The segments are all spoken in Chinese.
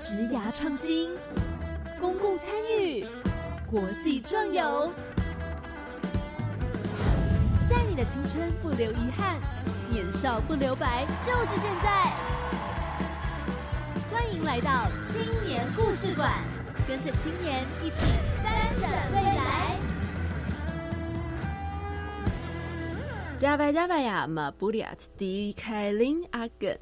职涯创新、公共参与、国际壮游，在你的青春不留遗憾，年少不留白，就是现在。欢迎来到青年故事馆，跟着青年一起翻转未来。加拜加拜呀，马布里亚特迪凯琳阿根。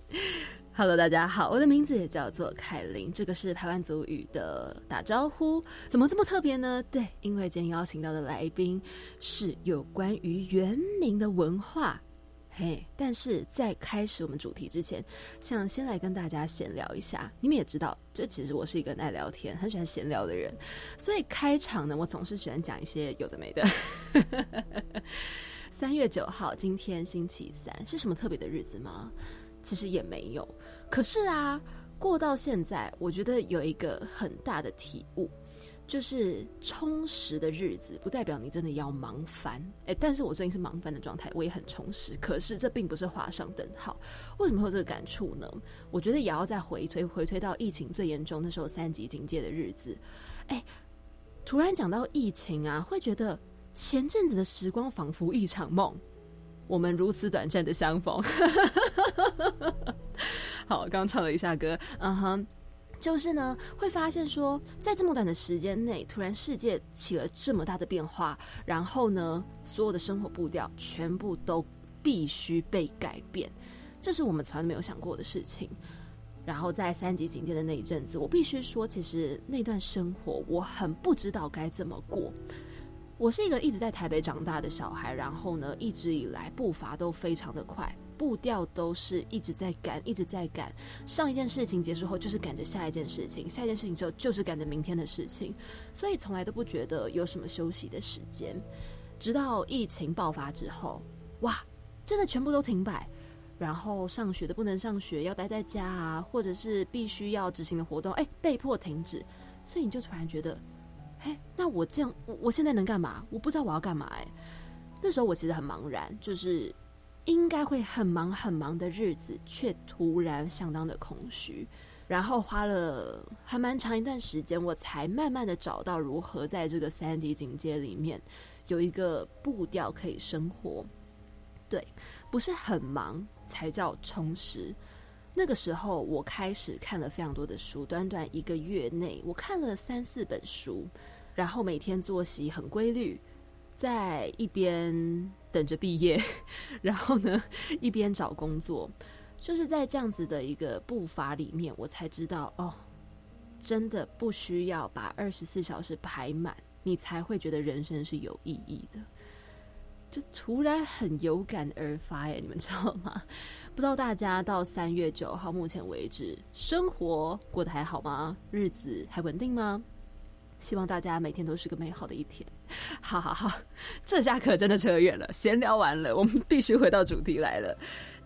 Hello，大家好，我的名字也叫做凯琳，这个是台湾族语的打招呼。怎么这么特别呢？对，因为今天邀请到的来宾是有关于原名的文化。嘿，但是在开始我们主题之前，想先来跟大家闲聊一下。你们也知道，这其实我是一个很爱聊天、很喜欢闲聊的人，所以开场呢，我总是喜欢讲一些有的没的。三月九号，今天星期三，是什么特别的日子吗？其实也没有。可是啊，过到现在，我觉得有一个很大的体悟，就是充实的日子不代表你真的要忙翻。哎，但是我最近是忙翻的状态，我也很充实。可是这并不是画上等号。为什么会有这个感触呢？我觉得也要再回推，回推到疫情最严重那时候三级警戒的日子。哎，突然讲到疫情啊，会觉得。前阵子的时光仿佛一场梦，我们如此短暂的相逢。好，刚唱了一下歌，嗯哼，就是呢，会发现说，在这么短的时间内，突然世界起了这么大的变化，然后呢，所有的生活步调全部都必须被改变，这是我们从来没有想过的事情。然后在三级警戒的那一阵子，我必须说，其实那段生活我很不知道该怎么过。我是一个一直在台北长大的小孩，然后呢，一直以来步伐都非常的快，步调都是一直在赶，一直在赶。上一件事情结束后，就是赶着下一件事情；下一件事情之后，就是赶着明天的事情。所以从来都不觉得有什么休息的时间。直到疫情爆发之后，哇，真的全部都停摆，然后上学的不能上学，要待在家啊，或者是必须要执行的活动，哎，被迫停止。所以你就突然觉得。哎，那我这样，我我现在能干嘛？我不知道我要干嘛。哎，那时候我其实很茫然，就是应该会很忙很忙的日子，却突然相当的空虚。然后花了还蛮长一段时间，我才慢慢的找到如何在这个三级警戒里面有一个步调可以生活。对，不是很忙才叫充实。那个时候，我开始看了非常多的书，短短一个月内，我看了三四本书。然后每天作息很规律，在一边等着毕业，然后呢一边找工作，就是在这样子的一个步伐里面，我才知道哦，真的不需要把二十四小时排满，你才会觉得人生是有意义的。就突然很有感而发哎，你们知道吗？不知道大家到三月九号目前为止，生活过得还好吗？日子还稳定吗？希望大家每天都是个美好的一天。好好好，这下可真的扯远了。闲聊完了，我们必须回到主题来了。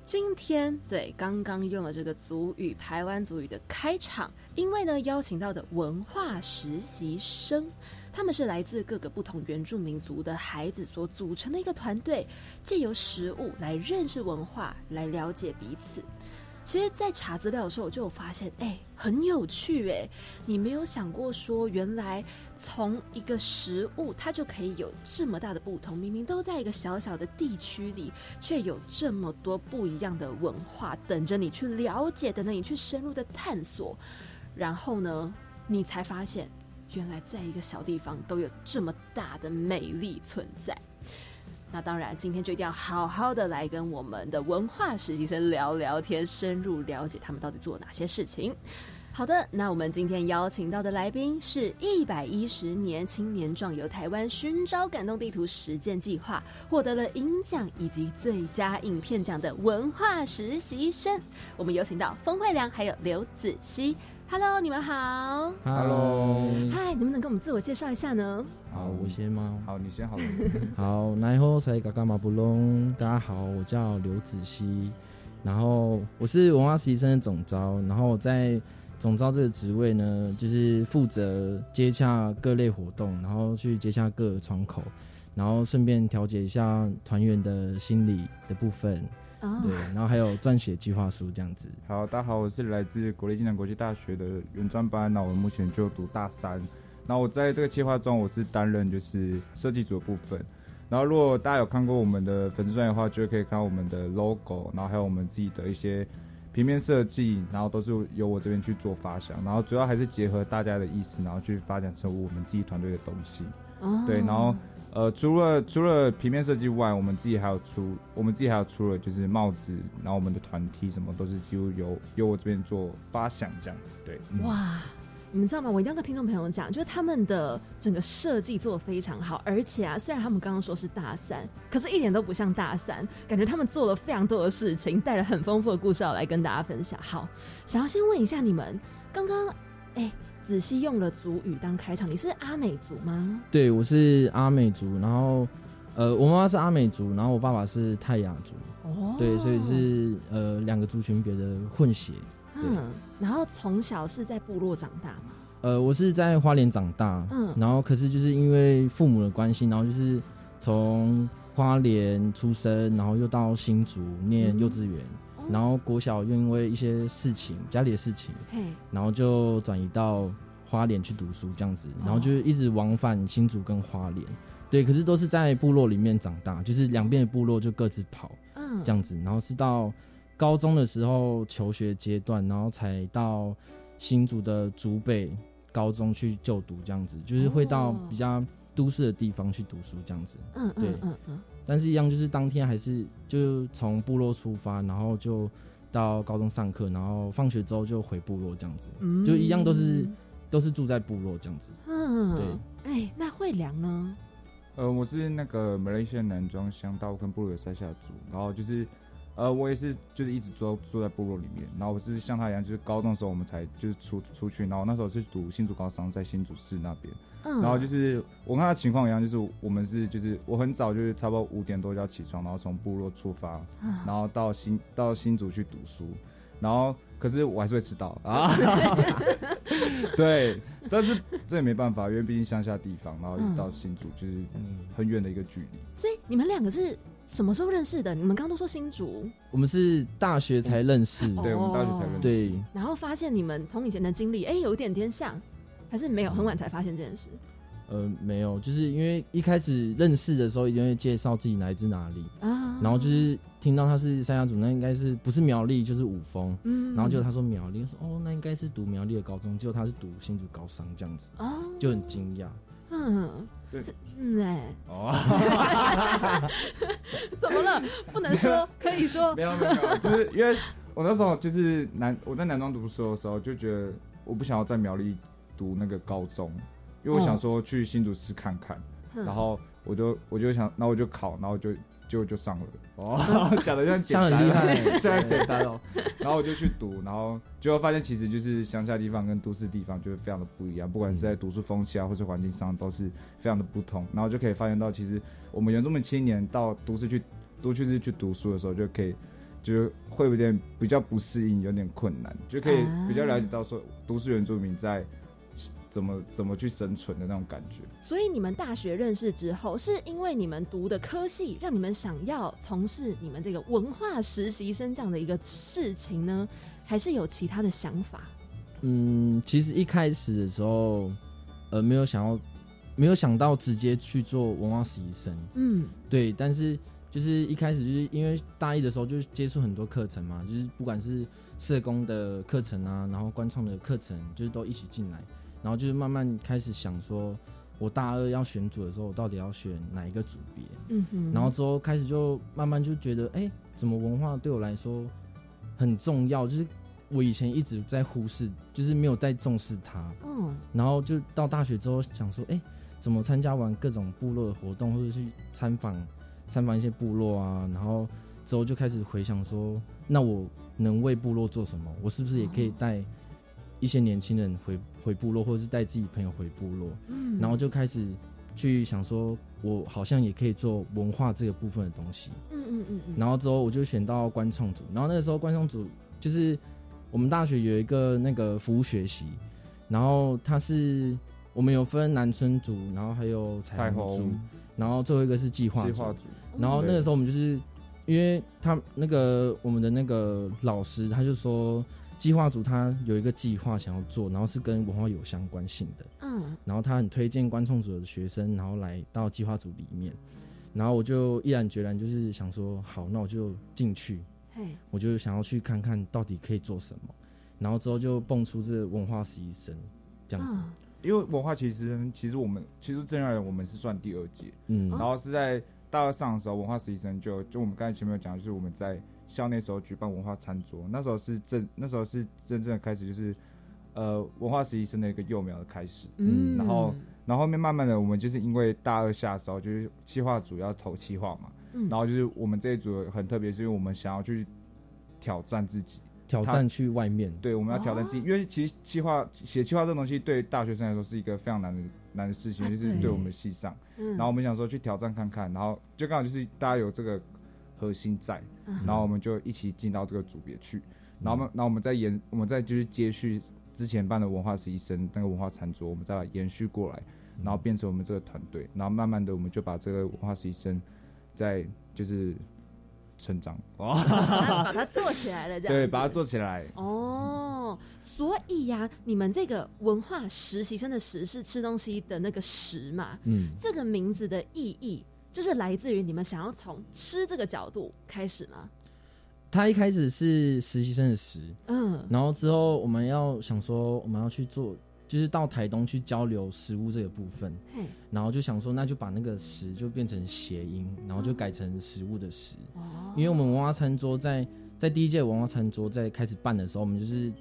今天对刚刚用了这个族语，台湾族语的开场，因为呢邀请到的文化实习生，他们是来自各个不同原住民族的孩子所组成的一个团队，借由食物来认识文化，来了解彼此。其实，在查资料的时候，我就有发现，哎，很有趣，哎，你没有想过说，原来从一个食物，它就可以有这么大的不同。明明都在一个小小的地区里，却有这么多不一样的文化等着你去了解，等着你去深入的探索。然后呢，你才发现，原来在一个小地方都有这么大的美丽存在。那当然，今天就一定要好好的来跟我们的文化实习生聊聊天，深入了解他们到底做哪些事情。好的，那我们今天邀请到的来宾是一百一十年青年壮游台湾寻找感动地图实践计划获得了银奖以及最佳影片奖的文化实习生。我们有请到封慧良还有刘子熙。Hello，你们好。Hello，嗨，能不能跟我们自我介绍一下呢？好，我先吗？好，你先好了。好，奈后塞嘎嘎马布隆，大家好，我叫刘子熙，然后我是文化实习生的总招，然后我在总招这个职位呢，就是负责接洽各类活动，然后去接洽各个窗口，然后顺便调节一下团员的心理的部分，哦对，然后还有撰写计划书这样子。好，大家好，我是来自国立暨南国际大学的原专班，那我目前就读大三。那我在这个计划中，我是担任就是设计组的部分。然后如果大家有看过我们的粉丝专业的话，就可以看到我们的 logo，然后还有我们自己的一些平面设计，然后都是由我这边去做发想，然后主要还是结合大家的意思，然后去发展成我们自己团队的东西。哦对，然后呃，除了除了平面设计外，我们自己还有出，我们自己还有出了就是帽子，然后我们的团体什么都是几乎由由我这边做发想这样。对，哇，你们知道吗？我一定要跟听众朋友讲，就是他们的整个设计做的非常好，而且啊，虽然他们刚刚说是大三，可是一点都不像大三，感觉他们做了非常多的事情，带了很丰富的故事要来跟大家分享。好，想要先问一下你们，刚刚哎，子熙用了族语当开场，你是阿美族吗？对，我是阿美族，然后呃，我妈妈是阿美族，然后我爸爸是泰雅族，哦对，所以是呃两个族群别的混血。嗯，然后从小是在部落长大吗？呃，我是在花莲长大，嗯然后可是就是因为父母的关系，然后就是从花莲出生，然后又到新竹念幼稚园，哦然后国小又因为一些事情，家里的事情，嘿，然后就转移到花莲去读书这样子，然后就一直往返新竹跟花莲，对，可是都是在部落里面长大，就是两边的部落就各自跑嗯，这样子，然后是到高中的时候求学阶段，然后才到新竹的竹北高中去就读这样子，就是会到哦比较都市的地方去读书这样子。嗯对嗯嗯嗯，但是，一样就是当天还是就从部落出发，然后就到高中上课，然后放学之后就回部落这样子，嗯就一样都是都是住在部落这样子。嗯，对，哎，那惠良呢？呃，我是那个马来西亚南庄乡大部分部落的塞下族，然后就是。呃，我也是，就是一直住住在部落里面。然后我是像他一样，就是高中的时候我们才就是出出去，然后那时候是读新竹高商，在新竹市那边。嗯，然后就是我跟他情况一样，就是我们是就是我很早就是差不多五点多就要起床，然后从部落出发，嗯然后到新到新竹去读书，然后可是我还是会迟到啊。对，但是这也没办法，因为毕竟乡下地方，然后一直到新竹就是很远的一个距离。所以你们两个是什么时候认识的？你们刚刚都说新竹，我们是大学才认识，哦对，我们大学才认识。对，然后发现你们从以前的经历，哎，有一点点像，还是没有？很晚才发现这件事。呃，没有，就是因为一开始认识的时候，一定会介绍自己来自哪里，啊，然后就是听到他是三亚组，那应该是不是苗栗就是五峰，嗯然后就他说苗栗，说哦，那应该是读苗栗的高中，结果他是读新竹高商这样子，哦，就很惊讶。嗯，对这嗯哎，哦，怎么了？不能说，可以说没有没有没有，就是因为我那时候就是南我在南庄读书的时候，就觉得我不想要在苗栗读那个高中，因为我想说去新竹市看看。嗯然后我就我就想，然后我就考，然后就就就上了。哦，讲的像简像很单厉害 这样简单哦。然后我就去读，然后就会发现其实就是乡下地方跟都市地方就是非常的不一样，不管是在读书风气啊，或是环境上都是非常的不同。然后就可以发现到，其实我们原住民青年到都市去都市去读书的时候，就可以。就是会有点比较不适应，有点困难，就可以比较了解到说都市原住民在怎么怎么去生存的那种感觉。所以你们大学认识之后，是因为你们读的科系让你们想要从事你们这个文化实习生这样的一个事情呢，还是有其他的想法？嗯，其实一开始的时候，呃，没有想要，没有想到直接去做文化实习生，嗯对，但是就是一开始就是因为大一的时候就接触很多课程嘛，就是不管是社工的课程啊，然后观创的课程，就是都一起进来，然后就是慢慢开始想说，我大二要选组的时候，我到底要选哪一个组别？嗯哼，然后之后开始就慢慢就觉得，哎、怎么文化对我来说很重要？就是我以前一直在忽视，就是没有在重视它。嗯然后就到大学之后想说，哎、怎么参加完各种部落的活动，或者去参访参访一些部落啊，然后之后就开始回想说，那我能为部落做什么？我是不是也可以带一些年轻人回回部落，或者是带自己朋友回部落？嗯然后就开始去想说，我好像也可以做文化这个部分的东西。嗯嗯嗯嗯，然后之后我就选到观创组，然后那个时候观创组就是我们大学有一个那个服务学习，然后它是我们有分南村组，然后还有彩彩虹组虹，然后最后一个是计划组。计划组，然后那个时候我们就是因因为他那个我们的那个老师他就说，计划组他有一个计划想要做，然后是跟文化有相关性的，嗯。然后他很推荐观众组的学生，然后来到计划组里面，然后我就毅然决然就是想说，好，那我就进去，我就想要去看看到底可以做什么，然后之后就蹦出这个文化实习生这样子，嗯。因为文化其实其实我们其实正然而言我们是算第二届，嗯。然后是在大二上的时候，文化实习生就就我们刚才前面有讲，就是我们在校内时候举办文化餐桌，那时候是正那时候是真正的开始，就是呃文化实习生的一个幼苗的开始。嗯。然后然后后面慢慢的，我们就是因为大二下的时候，就是企划组要投企划嘛，嗯。然后就是我们这一组很特别，是因为我们想要去挑战自己，挑战去外面，对，我们要挑战自己，因为其实企划写企划这种东西对大学生来说是一个非常难的难的事情，就是对我们系上。嗯。然后我们想说去挑战看看，然后就刚好就是大家有这个核心在，嗯。然后我们就一起进到这个组别去，然后我们然后我们再延，我们再就是接续之前办的文化实习生那个文化餐桌，我们再把它延续过来，然后变成我们这个团队，然后慢慢的我们就把这个文化实习生在就是成长，哦，把它做起来了，这样对，把它做起来。哦，所以呀、你们这个文化实习生的“实”是吃东西的那个“食”嘛？嗯，这个名字的意义就是来自于你们想要从吃这个角度开始吗？他一开始是实习生的实，嗯然后之后我们要想说我们要去做，就是到台东去交流食物这个部分，然后就想说那就把那个食就变成谐音，然后就改成食物的食，哦，因为我们文化餐桌在在第一届文化餐桌在开始办的时候，我们就是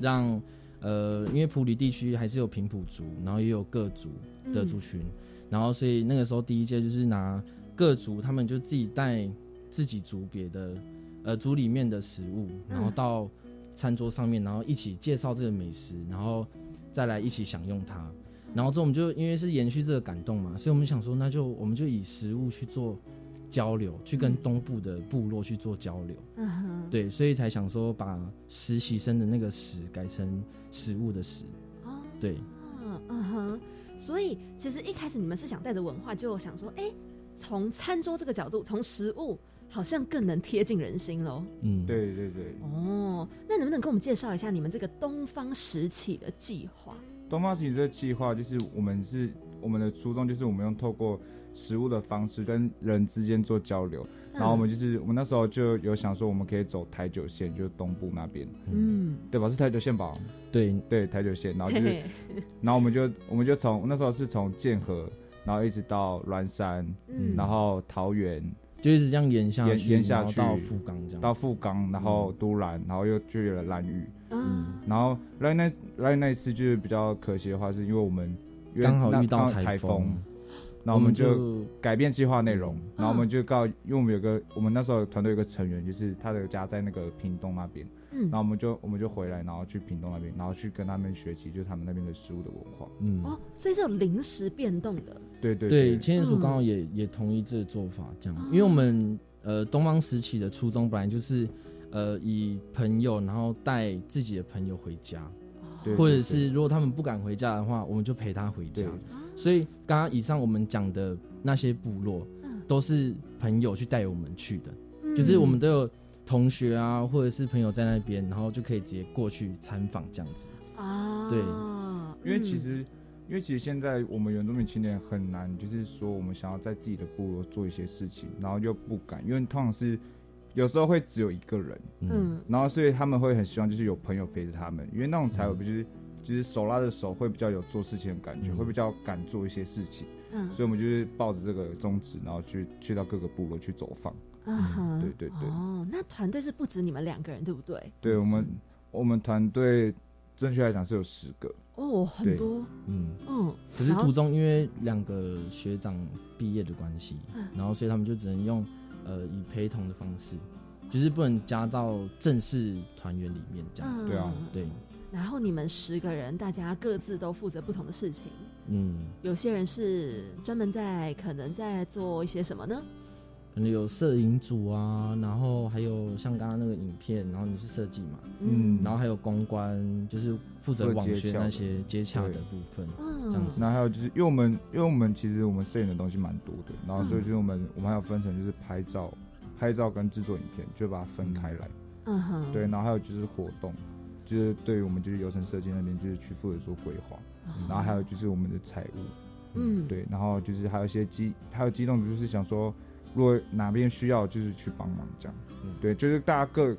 让呃，因为普里地区还是有平埔族，然后也有各族的族群，然后所以那个时候第一届就是拿各族他们就自己带自己族别的呃族里面的食物，然后到餐桌上面，然后一起介绍这个美食，然后再来一起享用它。然后之后我们就因为是延续这个感动嘛，所以我们想说，那就我们就以食物去做交流，去跟东部的部落去做交流。嗯哼，对，所以才想说把实习生的那个“食”改成食物的“食哦，”。对，嗯嗯哼，所以其实一开始你们是想带着文化，就想说，哎、从餐桌这个角度，从食物好像更能贴近人心喽。嗯，，对对对，哦，那能不能跟我们介绍一下你们这个东方食起的计划？东方食品这个计划，就是我们是我们的初衷，就是我们用透过食物的方式跟人之间做交流。然后我们就是我们那时候就有想说，我们可以走台九线，就是东部那边，嗯，对吧？是台九线吧？对，对，台九线。然后就是，嘿嘿，然后我们就我们就从那时候是从剑河，然后一直到峦山，嗯，然后桃园就一直这样延下去，延下去到富冈这样。到富冈，然后都兰，然后又就有了兰屿。嗯，然后那兰屿那一次就是比较可惜的话，是因为我们因为刚好遇到台风，然后我们就就改变计划内容，嗯。然后我们就告，因为我们有个我们那时候团队有个成员，就是他的家在那个屏东那边，嗯。然后我们就我们就回来，然后去屏东那边，然后去跟他们学习，就是他们那边的食物的文化。嗯，哦，所以是有临时变动的，对对对，对。青年署嗯。刚好也也同意这个做法，这样。哦，因为我们呃东方时期的初衷本来就是呃以朋友，然后带自己的朋友回家，对或者是如果他们不敢回家的话，我们就陪他回家对。所以刚刚以上我们讲的那些部落嗯，都是朋友去带我们去的，嗯。就是我们都有同学啊，或者是朋友在那边，然后就可以直接过去参访这样子。啊，对因为其嗯实，因为其实现在我们原住民青年很难，就是说我们想要在自己的部落做一些事情，然后又不敢，因为通常是有时候会只有一个人，嗯，嗯然后所以他们会很希望就是有朋友陪着他们，因为那种才有不就是。就是手拉着手会比较有做事情的感觉，嗯会比较敢做一些事情，嗯所以我们就是抱着这个宗旨，然后去去到各个部落去走访。嗯哼对对对哦，那团队是不止你们两个人，对不对？对我们，我们团队正确来讲是有十个，哦，很多，嗯，嗯，可是途中因为两个学长毕业的关系嗯，然后所以他们就只能用呃以陪同的方式，就是不能加到正式团员里面这样子。对啊嗯对，然后你们十个人，大家各自都负责不同的事情。嗯，有些人是专门在可能在做一些什么呢？可能有摄影组啊，然后还有像刚刚那个影片，然后你是设计嘛，嗯。然后还有公关，就是负责网宣接洽的那些接洽的部分。嗯，这样子。然后还有就是，因为我们因为我们其实我们摄影的东西蛮多的，然后所以嗯就是我们我们还有分成就是拍照，拍照跟制作影片，就把它分开来。嗯哼，对，然后还有就是活动，就是对于我们就是游程设计那边就是去负责做规划，然后还有就是我们的财务，嗯，对，然后就是还有一些机，还有机动，就是想说，如果哪边需要，就是去帮忙这样。嗯对，就是大家各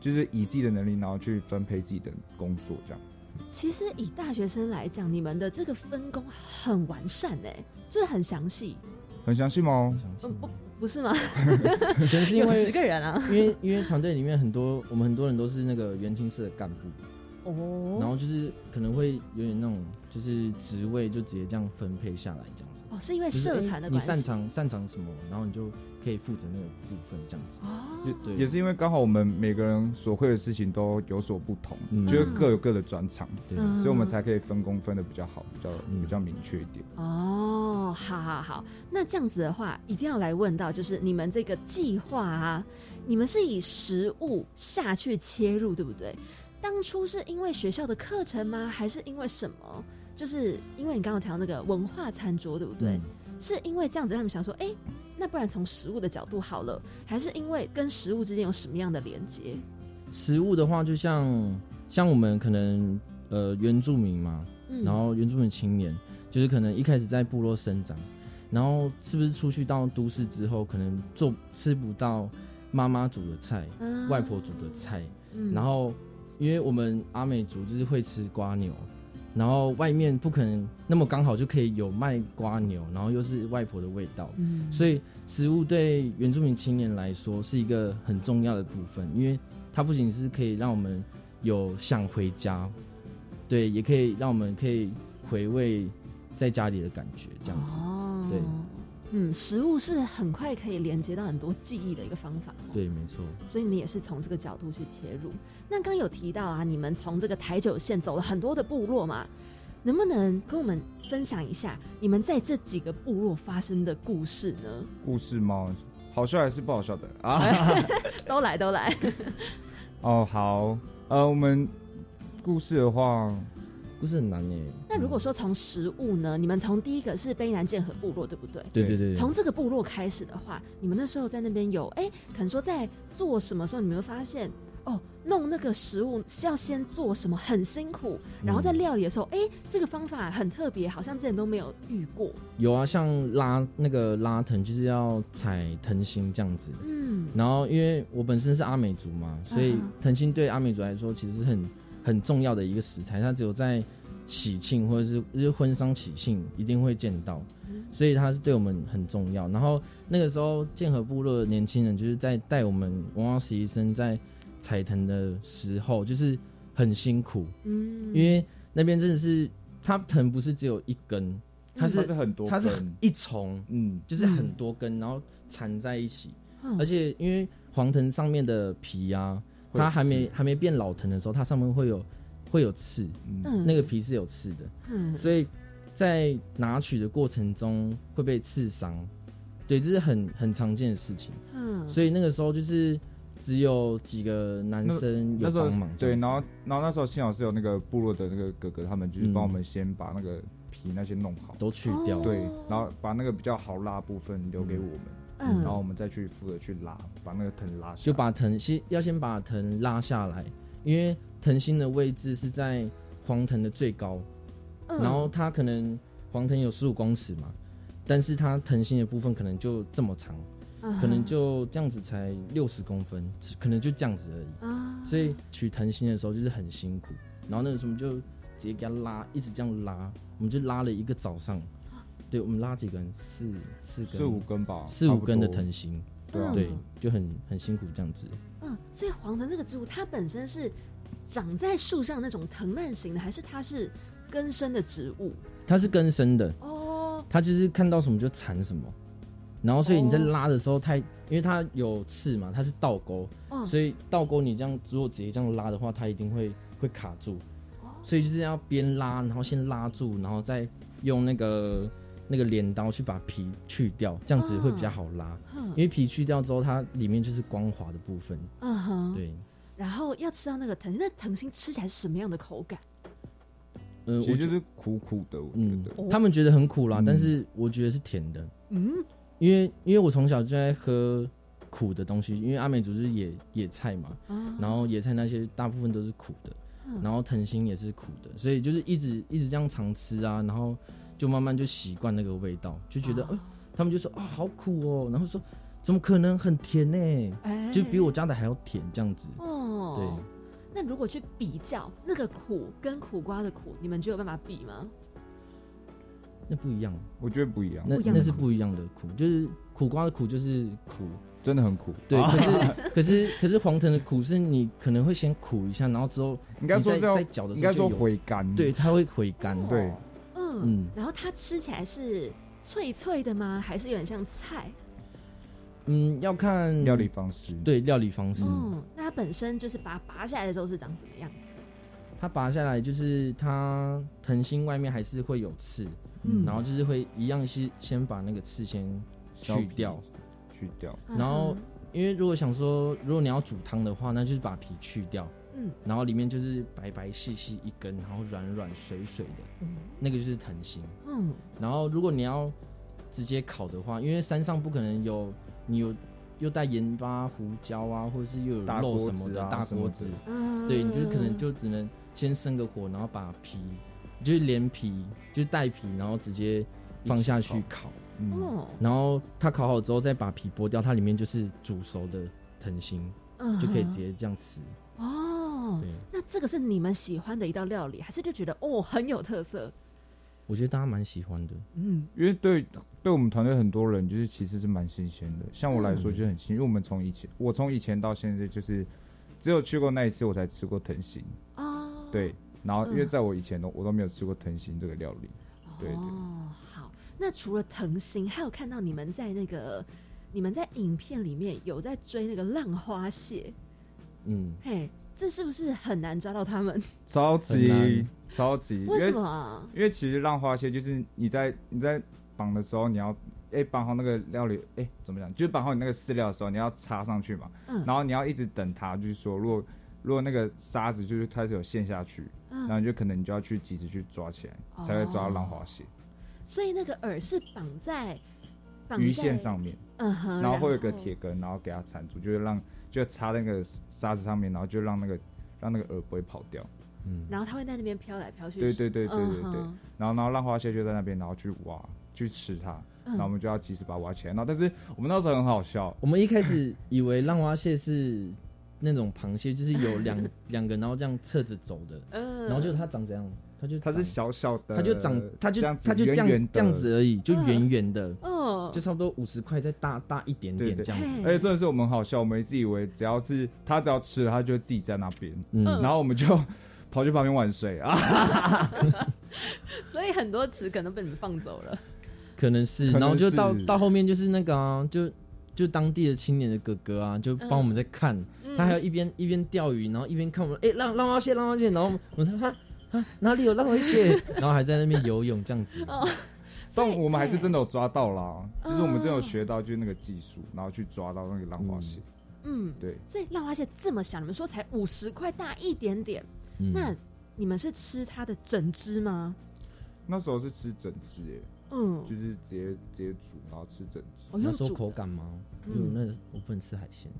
就是以自己的能力，然后去分配自己的工作这样。其实以大学生来讲，你们的这个分工很完善哎，就是很详细。很详细吗？嗯，不，不是吗？可能是因为十为个人啊。因为因为团队里面很多我们很多人都是那个元青社的干部，哦，然后就是可能会有点那种就是职位就直接这样分配下来这样子。哦，是因为社团的关系。擅长擅长什么，然后你就可以负责那个部分这样子。哦，也对也是因为刚好我们每个人所会的事情都有所不同，嗯就是各有各的专长，对，嗯所以我们才可以分工分的比较好，比较嗯比较明确一点。哦，好好好，那这样子的话，一定要来问到，就是你们这个计划啊，你们是以食物下去切入，对不对？当初是因为学校的课程吗？还是因为什么？就是因为你刚刚提到那个文化餐桌，对不对？嗯是因为这样子让你们想说，哎、那不然从食物的角度好了，还是因为跟食物之间有什么样的连接？食物的话，就像像我们可能呃原住民嘛，嗯然后原住民青年，就是可能一开始在部落生长，然后是不是出去到都市之后，可能做吃不到妈妈煮的菜、嗯外婆煮的菜，嗯然后因为我们阿美族就是会吃瓜牛，然后外面不可能那么刚好就可以有卖瓜牛，然后又是外婆的味道，嗯。所以食物对原住民青年来说是一个很重要的部分，因为它不仅是可以让我们有想回家，对，也可以让我们可以回味在家里的感觉，这样子。哦，对，嗯，食物是很快可以连接到很多记忆的一个方法、哦。对，没错。所以你们也是从这个角度去切入。那刚有提到啊，你们从这个台九线走了很多的部落嘛，能不能跟我们分享一下你们在这几个部落发生的故事呢？故事吗？好笑还是不好笑的啊？都 来都来。哦，好，呃，我们故事的话，故事很难耶。那如果说从食物呢，你们从第一个是卑南剑河部落，对不对？对对对，从这个部落开始的话，你们那时候在那边有哎、可能说在做什么时候，你们会发现哦，弄那个食物是要先做什么，很辛苦，然后在料理的时候，哎、这个方法很特别，好像之前都没有遇过。有啊，像拉那个拉藤就是要采藤心这样子。嗯，然后因为我本身是阿美族嘛，所以藤心对阿美族来说其实是很很重要的一个食材，它只有在喜庆或者是就是婚丧喜庆一定会见到，嗯。所以它是对我们很重要。然后那个时候剑河部落的年轻人就是在带我们文化实习生在采藤的时候，就是很辛苦，嗯，因为那边真的是它藤不是只有一根，它它是是很多它是一丛，嗯，就是很多根，然后缠在一起。嗯。而且因为黄藤上面的皮啊，它还没还没变老藤的时候，它上面会有会有刺，嗯，嗯那个皮是有刺的，嗯所以在拿取的过程中会被刺伤，对，这是很很常见的事情。嗯所以那个时候就是只有几个男生有帮忙对，然后然后那时候幸好是有那个部落的那个哥哥，他们就是嗯帮我们先把那个皮那些弄好，都去掉。哦对，然后把那个比较好拉部分留给我们，嗯然后我们再去负责去拉，把那个藤拉下来，就把藤先要先把藤拉下来，因为藤心的位置是在黄藤的最高，嗯然后它可能黄藤有十五公尺嘛，但是它藤心的部分可能就这么长，嗯可能就这样子才六十公分，可能就这样子而已。啊，所以取藤心的时候就是很辛苦，然后那个时候我们就直接给它拉，一直这样拉，我们就拉了一个早上。对，我们拉几根？四四根，四五根吧，四五根的藤心，对啊，对，就很很辛苦这样子。嗯，所以黄藤这个植物，它本身是长在树上那种藤蔓型的，还是它是根生的植物？它是根生的，哦，它就是看到什么就缠什么，然后所以你在哦拉的时候太，因为它有刺嘛，它是倒钩，嗯，所以倒钩你这样如果直接这样拉的话，它一定会会卡住，哦所以就是要边拉，然后先拉住，然后再用那个那个镰刀去把皮去掉，这样子会比较好拉。嗯。因为皮去掉之后，它里面就是光滑的部分。嗯哼，对，然后要吃到那个藤心，那藤心吃起来是什么样的口感？呃，我觉其实就是苦苦的，我觉嗯得，哦，他们觉得很苦啦，嗯。但是我觉得是甜的，嗯，因为因为我从小就在喝苦的东西，因为阿美族是野野菜嘛，啊。然后野菜那些大部分都是苦的，嗯。然后藤心也是苦的，所以就是一直一直这样常吃啊，然后就慢慢就习惯那个味道，就觉得、哦呃，他们就说啊好苦哦，然后说怎么可能很甜呢？哎就比我家的还要甜这样子。哦，对，那如果去比较那个苦跟苦瓜的苦，你们就有办法比吗？那不一样，我觉得不一样，那不一样那是不一样的苦，就是苦瓜的苦就是苦，真的很苦。对，啊可是 可是可是黄藤的苦是你可能会先苦一下，然后之后应该说你在叫在嚼的应该说时候就有回甘。对，它会回甘。哦对，嗯，嗯然后它吃起来是脆脆的吗？还是有点像菜？嗯，要看料理方式。对料理方式。嗯，那它本身就是把它拔下来的时候是长怎么样子的？它拔下来就是它藤心外面还是会有刺，嗯然后就是会一样是先把那个刺先去掉，去掉。然后嗯因为如果想说如果你要煮汤的话，那就是把皮去掉，嗯。然后里面就是白白细细一根，然后软软水水的，嗯。那个就是藤心。嗯。然后如果你要直接烤的话，因为山上不可能有你有又带盐巴、胡椒啊，或者是又有肉什么的大锅子，嗯，对，你就是可能就只能先生个火，然后把皮就是连皮就是带皮，然后直接放下去烤，嗯，哦，然后它烤好之后再把皮剥掉，它里面就是煮熟的藤心，嗯。就可以直接这样吃。哦。对，那这个是你们喜欢的一道料理，还是就觉得哦很有特色？我觉得大家蛮喜欢的。嗯。因为对对我们团队很多人就是其实是蛮新鲜的，像我来说就很新，因为我们从以前我从以前到现在就是只有去过那一次我才吃过藤心，哦，对，然后因为嗯在我以前都我都没有吃过藤心这个料理，对对。哦，好。那除了藤心，还有看到你们在那个你们在影片里面有在追那个浪花蟹，嗯，嘿，这是不是很难抓到他们？超很级超级，因为什为么啊？因为其实浪花蟹就是你在你在绑的时候你要。哎，绑好那个料理，哎，怎么讲？就是绑好你那个饲料的时候，你要插上去嘛，嗯然后你要一直等它，就是说，如果如果那个沙子就是开始有陷下去，然后就可能你就要去及时去抓起来，哦才会抓到浪花蟹。所以那个饵是绑在绑鱼线上面，嗯哼，然后会有个铁根，然后给它缠住，就是让就插那个沙子上面，然后就让那个让那个饵不会跑掉。嗯，然后它会在那边飘来飘去。对对对对对对嗯然后然后浪花蟹就在那边，然后去挖去吃它，然后我们就要及时把它挖起来。然后但是我们那时候很好笑，我们一开始以为浪花蟹是那种螃蟹，就是有两 两个，然后这样侧着走的，嗯，然后就它长这样？它就它是小小的，它就长，它就这样子它就这样这样子而已，就嗯圆圆的，哦，就差不多五十块，再大大一点点这样子。嘿。而且真的是我们好笑，我们一直以为只要是他只要吃了，他就会自己在那边，嗯，嗯。然后我们就 跑去旁边玩水啊。所以很多池可能被你们放走了。可能是，然后就到到后面就是那个啊，就就当地的青年的哥哥啊，就帮我们在看，嗯。他还要一边一边钓鱼，然后一边看我们，哎、浪浪花蟹，浪花蟹，然后我们说哈啊哪里有浪花蟹，然后还在那边游泳这样子。哦，但我们还是真的，有抓到啦，就是我们真的有哦学到就是那个技术，然后去抓到那个浪花蟹。嗯，对，所以浪花蟹这么小，你们说才五十块大一点点，嗯。那你们是吃它的整只吗？那时候是吃整只耶，嗯，就是直接直接煮，然后吃整只。我那时候口感吗？嗯。因为那我不能吃海鲜，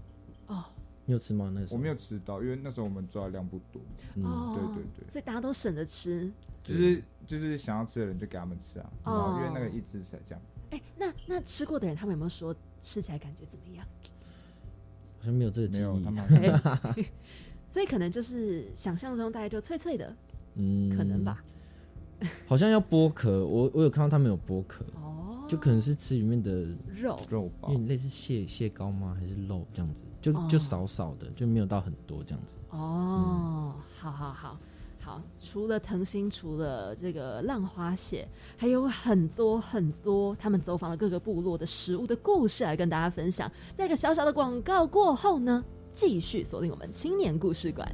哦。你有吃吗？那时候？我没有吃到，因为那时候我们抓的量不多，嗯哦，对对对。所以大家都省着吃。就是就是想要吃的人就给他们吃啊，然后因为那个哦一只才这样。哎，那那吃过的人，他们有没有说吃起来感觉怎么样？好像没有这个记没有，所以可能就是想象中大概就脆脆的，嗯可能吧。好像要剥壳，我我有看到他们有剥壳，哦，就可能是吃里面的肉肉包有，点类似蟹蟹膏吗？还是肉这样子？就哦就少少的，就没有到很多这样子。哦，好好好好，除了藤心，除了这个浪花蟹，还有很多很多他们走访了各个部落的食物的故事来跟大家分享。在一个小小的广告过后呢，继续锁定我们青年故事馆。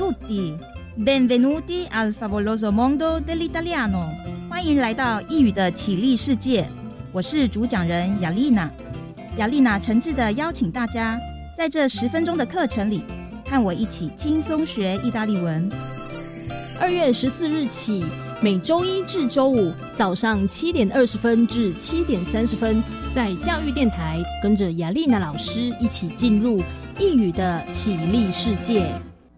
Tutti, benvenuti al favoloso mondo dell'italiano。欢迎来到异语的起立世界，我是主讲人雅丽娜。雅丽娜诚挚的邀请大家，在这十分钟的课程里，和我一起轻松学意大利文。二月十四日起，每周一至周五早上七点二十分至七点三十分，在教育电台，跟着雅丽娜老师一起进入异语的起立世界。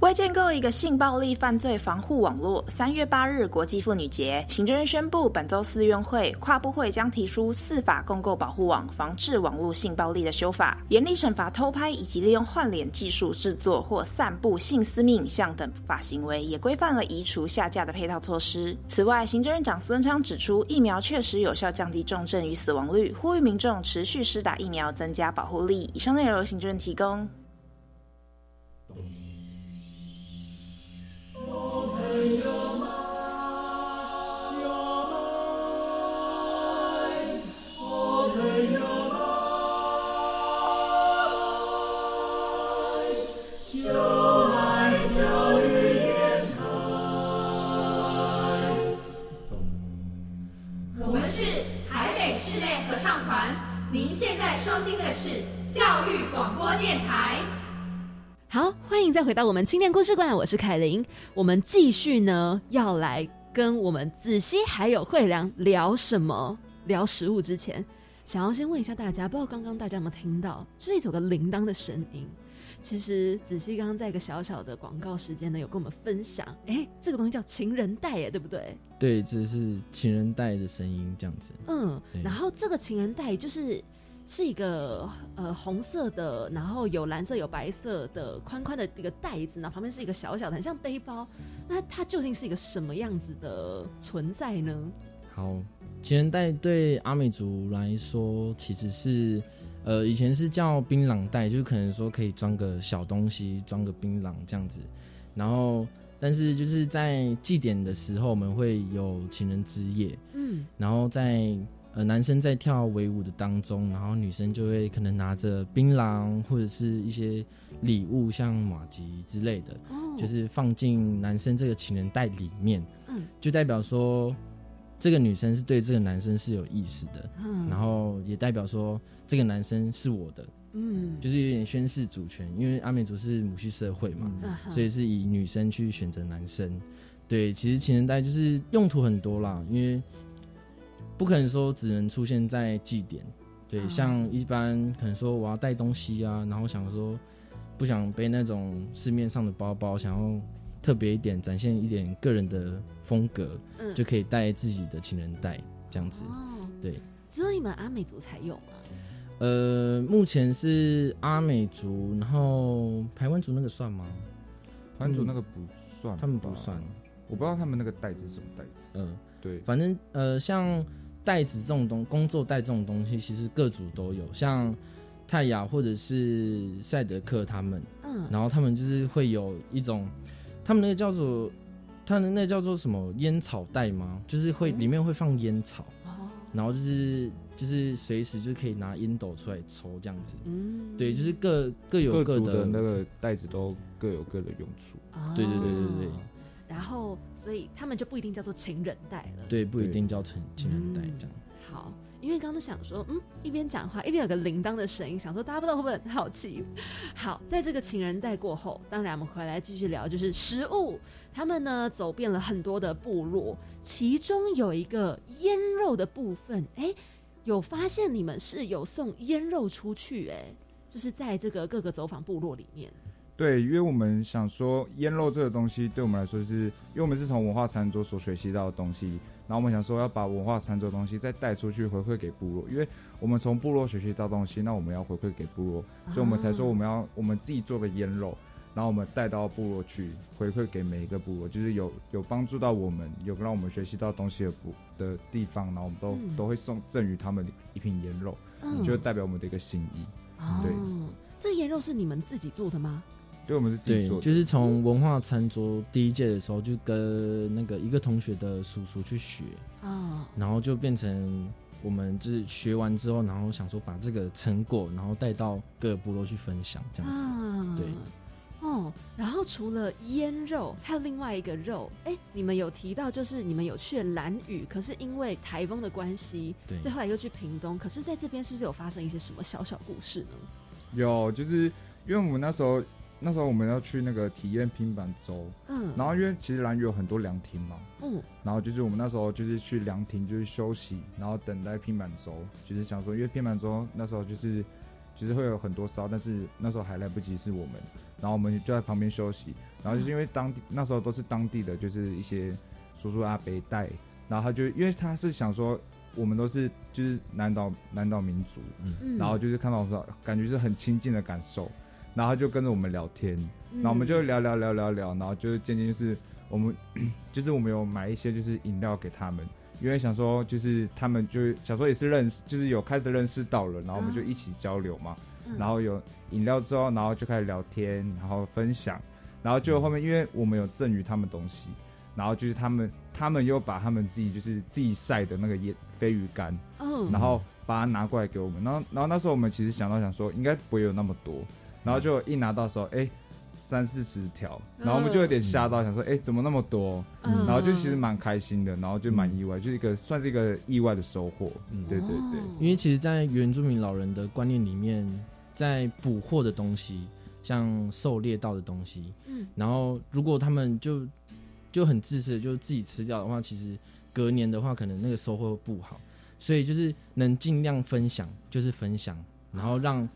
为建构一个性暴力犯罪防护网络，三月八日国际妇女节，行政院宣布，本周四院会跨部会将提出司法共构保护网，防治网络性暴力的修法，严厉惩罚偷拍以及利用换脸技术制作或散布性私密影像等不法行为，也规范了移除下架的配套措施。此外，行政院长孙昌指出，疫苗确实有效降低重症与死亡率，呼吁民众持续施打疫苗，增加保护力。以上内容由行政院提供。我好，欢迎再回到我们青年故事馆，我是凯琳。我们继续呢，要来跟我们子熙还有惠良聊什么？聊食物之前，想要先问一下大家，不知道刚刚大家有没有听到，这是一首个铃铛的声音。其实子熙刚刚在一个小小的广告时间呢，有跟我们分享，哎，这个东西叫情人带耶，对不对？对，这是情人带的声音，这样子。嗯，然后这个情人带就是是一个呃红色的，然后有蓝色有白色的宽宽的一个袋子，然后旁边是一个小小的，很像背包。那它究竟是一个什么样子的存在呢？好，情人带对阿美族来说，其实是呃以前是叫槟榔袋，就是可能说可以装个小东西，装个槟榔这样子。然后，但是就是在祭典的时候，我们会有情人之夜，嗯然后在呃男生在跳维舞的当中，然后女生就会可能拿着槟榔或者是一些礼物，像马吉之类的，哦就是放进男生这个情人袋里面，嗯就代表说这个女生是对这个男生是有意思的，嗯然后也代表说这个男生是我的，嗯就是有点宣示主权，因为阿美族是母系社会嘛，嗯所以是以女生去选择男生。对，其实情人带就是用途很多啦，因为不可能说只能出现在祭典。对，啊像一般可能说我要带东西啊，然后想说不想背那种市面上的包包，想要特别一点，展现一点个人的风格，嗯就可以带自己的情人带这样子。哦，对，只有你们阿美族才有吗？呃，目前是阿美族，然后台湾族那个算吗？排湾族那个不算，他们不算，我不知道他们那个袋子是什么袋子。嗯、对，反正呃，像袋子这种东，工作袋这种东西，其实各组都有，像泰雅或者是赛德克他们，嗯。然后他们就是会有一种，他们那个叫做，他们那个叫做什么烟草袋吗？就是会里面会放烟草，哦，然后就是就是随时就可以拿烟斗出来抽这样子。嗯，对，就是各各有各各的那个袋子都各有各的用处。哦。对对对对对然后，所以他们就不一定叫做情人带了。对，不一定叫情情人带这样。好，因为刚刚都想说，嗯，一边讲话一边有个铃铛的声音，想说大家不知道会不会很好奇。好，在这个情人带过后，当然我们回来继续聊，就是食物。他们呢走遍了很多的部落，其中有一个腌肉的部分，哎，有发现你们是有送腌肉出去，哎，就是在这个各个走访部落里面。对，因为我们想说腌肉这个东西对我们来说是，因为我们是从文化餐桌所学习到的东西，然后我们想说要把文化餐桌的东西再带出去回馈给部落，因为我们从部落学习到东西，那我们要回馈给部落，所以我们才说我们要我们自己做个腌肉。然后我们带到部落去回馈给每一个部落，就是有有帮助到我们，有让我们学习到东西的部的地方，然后我们都、嗯都会送赠予他们一瓶腌肉，嗯就代表我们的一个心意。对哦，这腌肉是你们自己做的吗？对，我们是自己对做，的，就是从文化餐桌第一届的时候，就跟那个一个同学的叔叔去学，哦，然后就变成我们就是学完之后，然后想说把这个成果，然后带到各个部落去分享，这样子。啊对。哦，然后除了腌肉，还有另外一个肉，哎，你们有提到就是你们有去兰屿，可是因为台风的关系，对所以后来又去屏东。可是在这边是不是有发生一些什么小小故事呢？有，就是因为我们那时候那时候我们要去那个体验平板舟，嗯，然后因为其实兰屿有很多凉亭嘛，嗯。然后就是我们那时候就是去凉亭就是休息，然后等待平板舟，就是想说，因为平板舟那时候就是就是会有很多烧，但是那时候还来不及是我们，然后我们就在旁边休息，然后就是因为当地那时候都是当地的就是一些叔叔阿伯带，然后他就因为他是想说我们都是就是南岛南岛民族，嗯，然后就是看到我们说感觉是很亲近的感受，然后他就跟着我们聊天，嗯。然后我们就聊聊聊聊聊，然后就是渐渐就是我们 就是我们有买一些就是饮料给他们，因为想说就是他们就想说也是认识，就是有开始认识到了，然后我们就一起交流嘛，嗯。然后有饮料之后，然后就开始聊天，然后分享，然后就后面因为我们有赠予他们东西，然后就是他们他们又把他们自己就是自己晒的那个椰飞鱼干，嗯，然后把它拿过来给我们，然后然后那时候我们其实想到想说应该不会有那么多，然后就一拿到的时候，哎、三四十条，然后我们就有点吓到，想说，哎、怎么那么多？嗯。然后就其实蛮开心的，然后就蛮意外，就是一个算是一个意外的收获。嗯。对对对，哦。因为其实，在原住民老人的观念里面，在捕获的东西，像狩猎到的东西，嗯。然后如果他们就就很自私的就自己吃掉的话，其实隔年的话，可能那个收获不好，所以就是能尽量分享，就是分享，然后让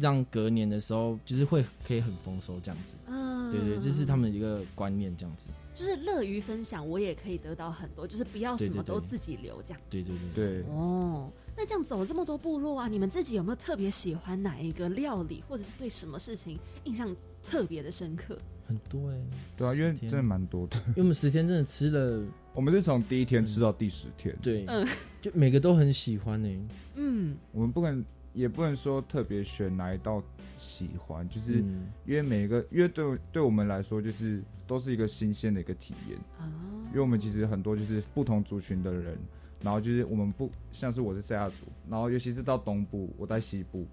让隔年的时候，就是会可以很丰收这样子。嗯，对对，这是他们一个观念，这样子。就是乐于分享，我也可以得到很多，就是不要什么都自己留这样。对对对对，哦，那这样走了这么多部落啊，你们自己有没有特别喜欢哪一个料理，或者是对什么事情印象特别的深刻？很多哎、对啊，因为真的蛮多的。因为我们十天真的吃了，我们是从第一天吃到第十天，对，嗯就每个都很喜欢呢、欸嗯我们不能也不能说特别选哪一道喜欢，就是嗯因为每一个，因为对对我们来说，就是都是一个新鲜的一个体验。啊，因为我们其实很多就是不同族群的人，然后就是我们不像是我是赛亚族，然后尤其是到东部，我在西部，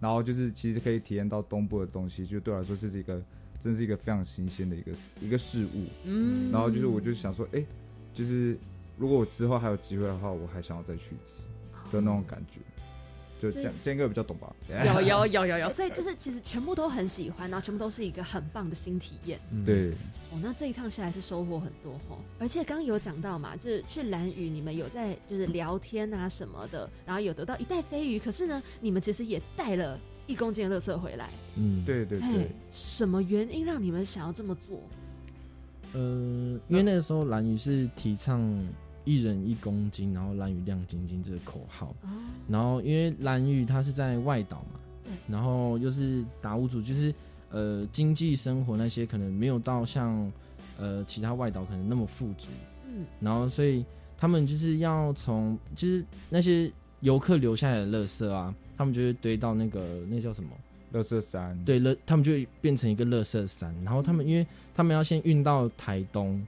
然后就是其实可以体验到东部的东西，就对我来说这是一个真是一个非常新鲜的一个一个事物。嗯然后就是我就想说，哎、就是如果我之后还有机会的话，我还想要再去一次的那种感觉。就这样，这样应该比较懂吧？有有 有有有，所以就是其实全部都很喜欢，然后全部都是一个很棒的新体验。嗯对，哦，那这一趟下来是收获很多哦，而且刚刚有讲到嘛，就是去蓝屿，你们有在就是聊天啊什么的，然后有得到一袋飞鱼，可是呢，你们其实也带了一公斤的垃圾回来。嗯，对对哎对，，什么原因让你们想要这么做？呃，因为那个时候蓝屿是提倡一人一公斤，然后蓝屿亮晶晶这个口号，哦，然后因为蓝屿它是在外岛嘛，然后又是达悟族，就是呃经济生活那些可能没有到像呃其他外岛可能那么富足，嗯。然后所以他们就是要从就是那些游客留下来的垃圾啊，他们就会堆到那个那叫什么？乐色山，对，垃他们就会变成一个垃圾山，然后他们因为他们要先运到台东，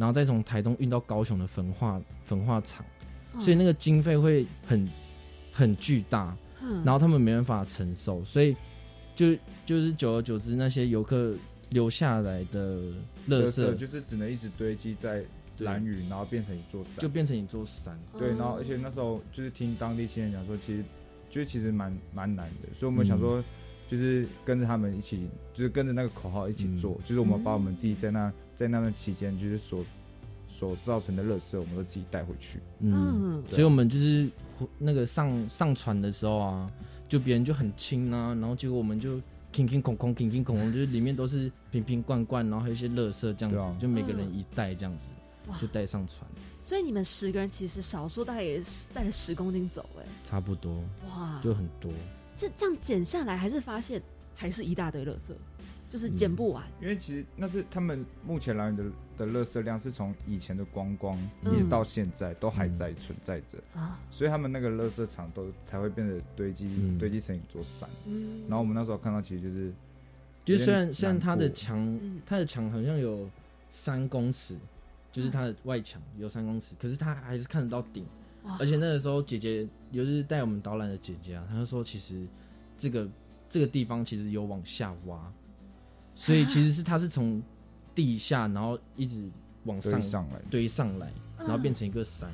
然后再从台东运到高雄的焚化焚化厂，所以那个经费会很很巨大，嗯。然后他们没办法承受，所以就就是久而久之，那些游客留下来的垃乐圾色就是只能一直堆积在对蓝屿，然后变成一座山，就变成一座山。对，然后哦而且那时候就是听当地青年讲说，其实就是其实蛮蛮难的，所以我们想说，就是跟着他们一起就是跟着那个口号一起做就是我们把我们自己在那在那段期间就是所所造成的乐色我们都自己带回去。嗯。所以我们就是那个上上船的时候啊就别人就很轻啊然后结果我们就瓶瓶罐罐瓶瓶罐罐就是里面都是瓶瓶罐罐然后还有一些乐色这样子就每个人一袋这样子就带上船所以你们十个人其实少数大概也带了十公斤走哎差不多。哇。就很多。这这样剪下来，还是发现还是一大堆垃圾。就是剪不完。因为其实那是他们目前来源的的垃圾量是从以前的光光嗯一直到现在都还在存在着，啊，所以他们那个垃圾场都才会变得堆积、嗯堆积成一座山。嗯，然后我们那时候看到，其实就是就是虽然虽然它的墙嗯，它的墙好像有三公尺，就是它的外墙有三公尺，可是它还是看得到顶。哇而且那个时候姐姐，有就是带我们导览的姐姐啊，她就说其实这个这个地方其实有往下挖，所以其实是它是从地下，然后一直往堆上上来。堆上来，然后变成一个山，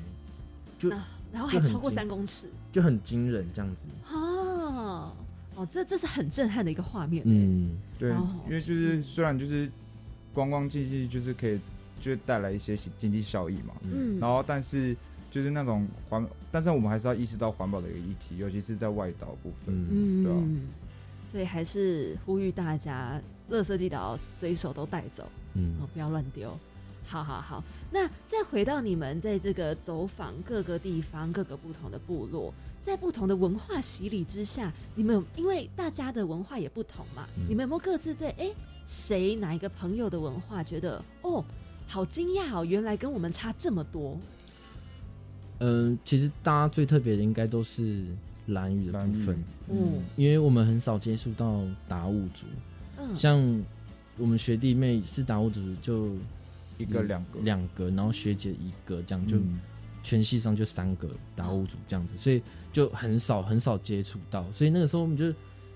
就啊然后还超过三公尺就很惊人这样子。啊！哦，这这是很震撼的一个画面。嗯，对哦，因为就是虽然就是观光经济就是可以就是带来一些经济效益嘛，嗯，然后但是就是那种环，但是我们还是要意识到环保的一个议题，尤其是在外岛部分。嗯，对啊嗯，所以还是呼吁大家，垃圾记得要随手都带走，嗯哦，不要乱丢。好好好，那再回到你们在这个走访各个地方、各个不同的部落，在不同的文化洗礼之下，你们有因为大家的文化也不同嘛，嗯你们有没有各自对哎谁哪一个朋友的文化觉得哦好惊讶哦，原来跟我们差这么多？嗯，其实大家最特别的应该都是蓝雨的蓝屿部分，嗯因为我们很少接触到达悟族，嗯，像我们学弟妹是达悟族就一个两个。两个，然后学姐一个，这样就嗯。全系上就三个达悟族这样子，所以就很少很少接触到，所以那个时候我们就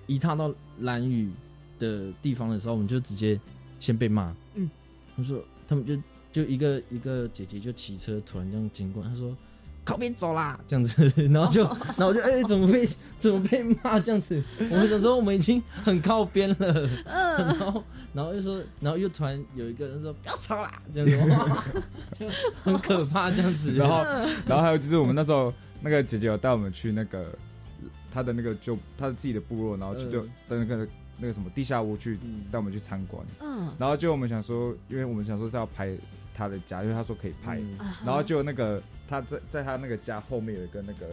一踏到蓝雨的地方的时候，我们就直接先被骂，嗯，他说他们就就一个一个姐姐就骑车突然这样经过，她说。靠边走啦，这样子，然后就，然后就，哎、怎么被怎么被骂这样子？我们想说我们已经很靠边了，嗯。然后，然后又说，然后又突然有一个人说不要吵啦，这样子，就很可怕这样子。然后，然后还有就是我们那时候那个姐姐有带我们去那个她的那个就她的自己的部落，然后去就嗯。的那个那个什么地下屋去嗯。带我们去参观，嗯，然后就我们想说，因为我们想说是要拍她的家，因为他说可以拍，然后就那个他在在他那个家后面有一个那个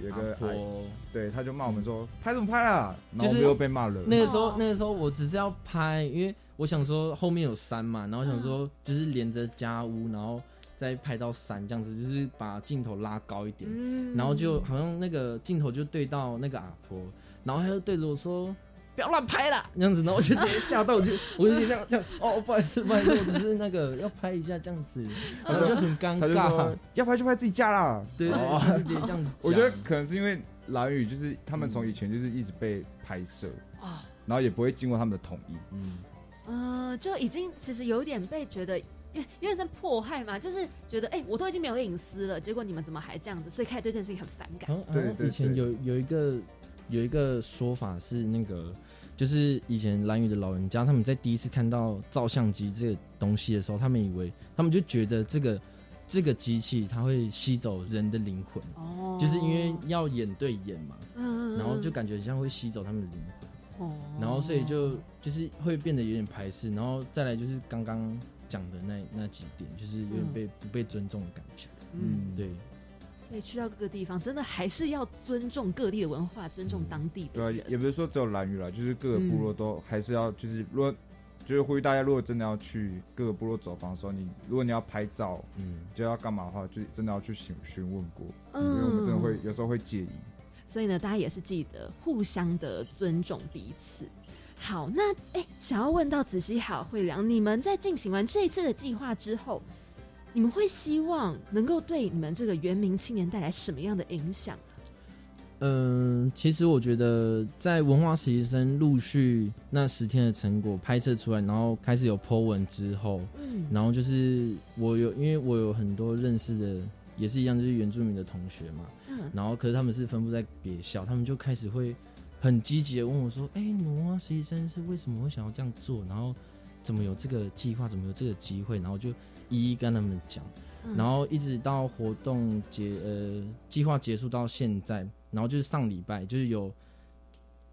有一个阿婆。对，他就骂我们说拍什么拍啊，然后我就是们又被骂了，那个时候哦，那个时候我只是要拍，因为我想说后面有山嘛，然后想嗯。说就是连着家屋，然后再拍到山这样子，就是把镜头拉高一点，嗯。然后就好像那个镜头就对到那个阿婆，然后他就对着我说。不要乱拍啦，这样子，然后我就直接吓到，我就 我就这样这样，哦，不好意思，不好意思，我只是那个要拍一下这样子，然后就很尴尬说，要拍就拍自己家啦，对，对哦对，就直接这样子讲。我觉得可能是因为蓝宇就是他们从以前就是一直被拍摄，啊，然后也不会经过他们的同意。嗯，呃，就已经其实有点被觉得。有有点在迫害嘛，就是觉得哎、我都已经没有隐私了，结果你们怎么还这样子？所以开始对这件事情很反感。好，对对好以前有有一个有一个说法是那个，就是以前蓝屿的老人家他们在第一次看到照相机这个东西的时候，他们以为他们就觉得这个这个机器它会吸走人的灵魂，哦。就是因为要眼对眼嘛，嗯然后就感觉像会吸走他们的灵魂，哦。然后所以就就是会变得有点排斥，然后再来就是刚刚讲的那那几点，就是有点嗯被不被尊重的感觉，嗯，对。所以去到各个地方，真的还是要尊重各地的文化，尊重当地对啊，的人。也不是说只有蓝屿啦，就是各个部嗯落都还是要，就是如果就是呼吁大家，如果真的要去各个部落走访的时候，你如果你要拍照，嗯，就要干嘛的话，就真的要去询询问过，嗯因为我们真的会有时候会介意。所以呢，大家也是记得互相的尊重彼此。好，那哎，想要问到子熙还有慧良，你们在进行完这一次的计划之后，你们会希望能够对你们这个原民青年带来什么样的影响？嗯，其实我觉得在文化实习生陆续那十天的成果拍摄出来，然后开始有 po 文之后，嗯然后就是我有，因为我有很多认识的，也是一样，就是原住民的同学嘛，嗯然后可是他们是分布在别校，他们就开始会很积极的问我说：“哎、文化实习生是为什么会想要这样做？然后怎么有这个计划，怎么有这个机会？”然后就一一跟他们讲。嗯然后一直到活动结呃计划结束到现在，然后就是上礼拜就是有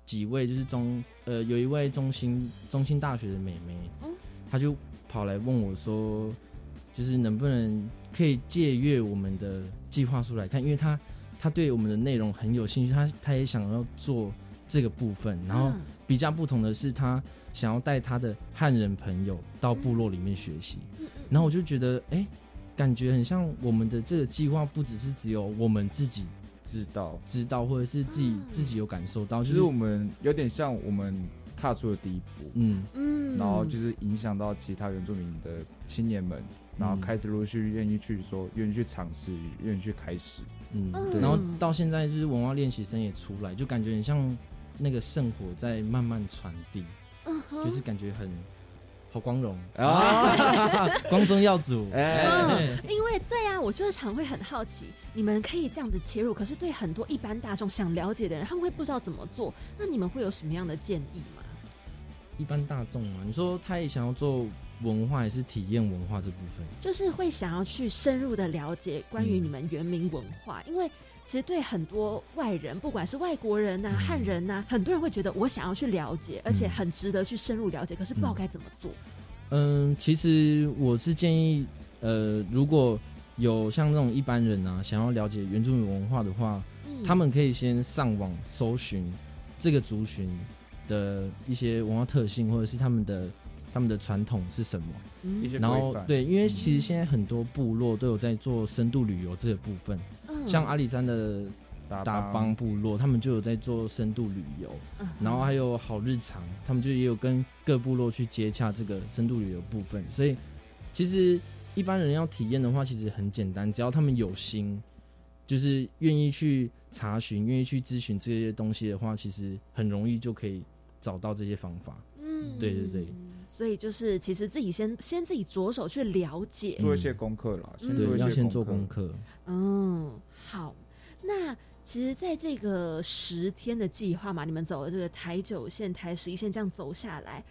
几位就是中呃有一位中心中心大学的美眉，嗯她就跑来问我说，就是能不能可以借阅我们的计划书来看，因为她她对我们的内容很有兴趣，她她也想要做这个部分，然后嗯比较不同的是，他想要带他的汉人朋友到部落里面学习，嗯然后我就觉得，哎、感觉很像我们的这个计划，不只是只有我们自己知道，知道，或者是自己、嗯。自己有感受到，就是其实我们有点像我们踏出的第一步，嗯。嗯。然后就是影响到其他原住民的青年们，然后嗯开始陆续愿意去说，愿意去尝试，愿意去开始。嗯，嗯。然后到现在就是文化练习生也出来，就感觉很像那个圣火在慢慢传递，就是感觉很好光荣。啊，光宗耀祖，哎。嗯，因为对啊，我就是常会很好奇，你们可以这样子切入，可是对很多一般大众想了解的人，他们会不知道怎么做，那你们会有什么样的建议吗？一般大众嘛，你说他也想要做文化，还是体验文化这部分？就是会想要去深入的了解关于你们原民文化，因为其实对很多外人，不管是外国人呐、嗯。汉人呐、很多人会觉得我想要去了解，而且很值得去深入了解，可是不知道该怎么做。嗯，其实我是建议，呃，如果有像那种一般人啊，想要了解原住民文化的话，嗯。他们可以先上网搜寻这个族群的一些文化特性，或者是他们的他们的传统是什么。嗯。然后对，因为其实现在很多部落都有在做深度旅游这个部分，嗯。像阿里山的打达邦部落，他们就有在做深度旅游，嗯。然后还有好日常，他们就也有跟各部落去接洽这个深度旅游部分，所以其实一般人要体验的话，其实很简单，只要他们有心，就是愿意去查询、愿意去咨询这些东西的话，其实很容易就可以找到这些方法。嗯。对对对，所以就是其实自己先先自己着手去了解，做一些功课啦，先做对，一些要先做功功课。嗯，好。那其实，在这个十天的计划嘛，你们走了这个台九线、台十一线这样走下来，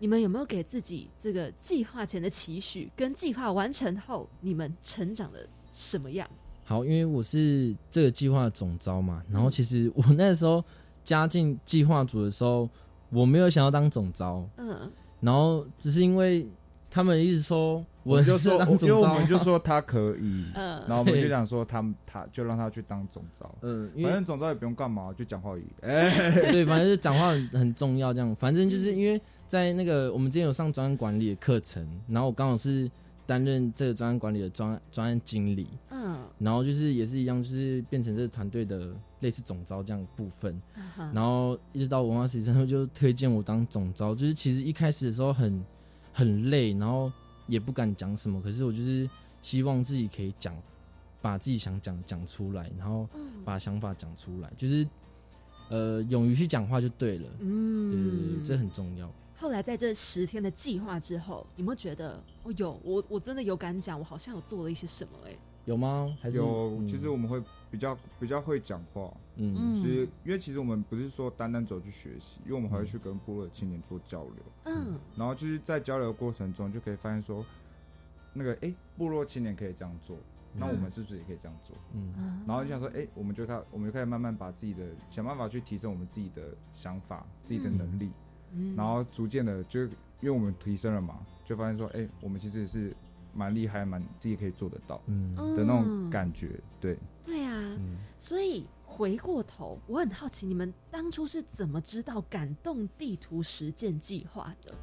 你们有没有给自己这个计划前的期许，跟计划完成后你们成长的什么样？好，因为我是这个计划的总招嘛，然后其实我那时候加进计划组的时候，我没有想要当总招，嗯，然后只是因为他们一直说我就说，因为我，们就说他可以，嗯。然后我们就对想说他们他就让他去当总招，嗯，反正总招也不用干嘛，就讲话而已。哎，对，反正就讲话很很重要，这样，反正就是因为在那个我们之前有上专案管理的课程，然后我刚好是担任这个专案管理的专专案经理，嗯，然后就是也是一样，就是变成这个团队的类似总招这样的部分。嗯然后一直到文化实习生，他们就推荐我当总招。就是其实一开始的时候很很累，然后也不敢讲什么，可是我就是希望自己可以讲，把自己想讲讲出来，然后嗯把想法讲出来，就是呃勇于去讲话就对了。嗯对对对，这很重要。后来在这十天的计划之后，有没有觉得哦，有我我真的有敢讲，我好像有做了一些什么、哎，有吗？还是？有，嗯。其实我们会比较比较会讲话，嗯。嗯。其实因为其实我们不是说单单走去学习，因为我们还会去跟部落的青年做交流，嗯。然后就是在交流的过程中就可以发现说，那个哎、诶部落青年可以这样做，那我们是不是也可以这样做？嗯。嗯。然后就想说，哎、我们就开，我们就开始慢慢把自己的想办法去提升我们自己的想法、自己的能力，嗯。然后逐渐的就因为我们提升了嘛，就发现说，哎、我们其实是蛮厉害、蛮自己可以做得到嗯。的那种感觉，对。对啊，嗯。所以回过头，我很好奇，你们当初是怎么知道感动地图实践计划的？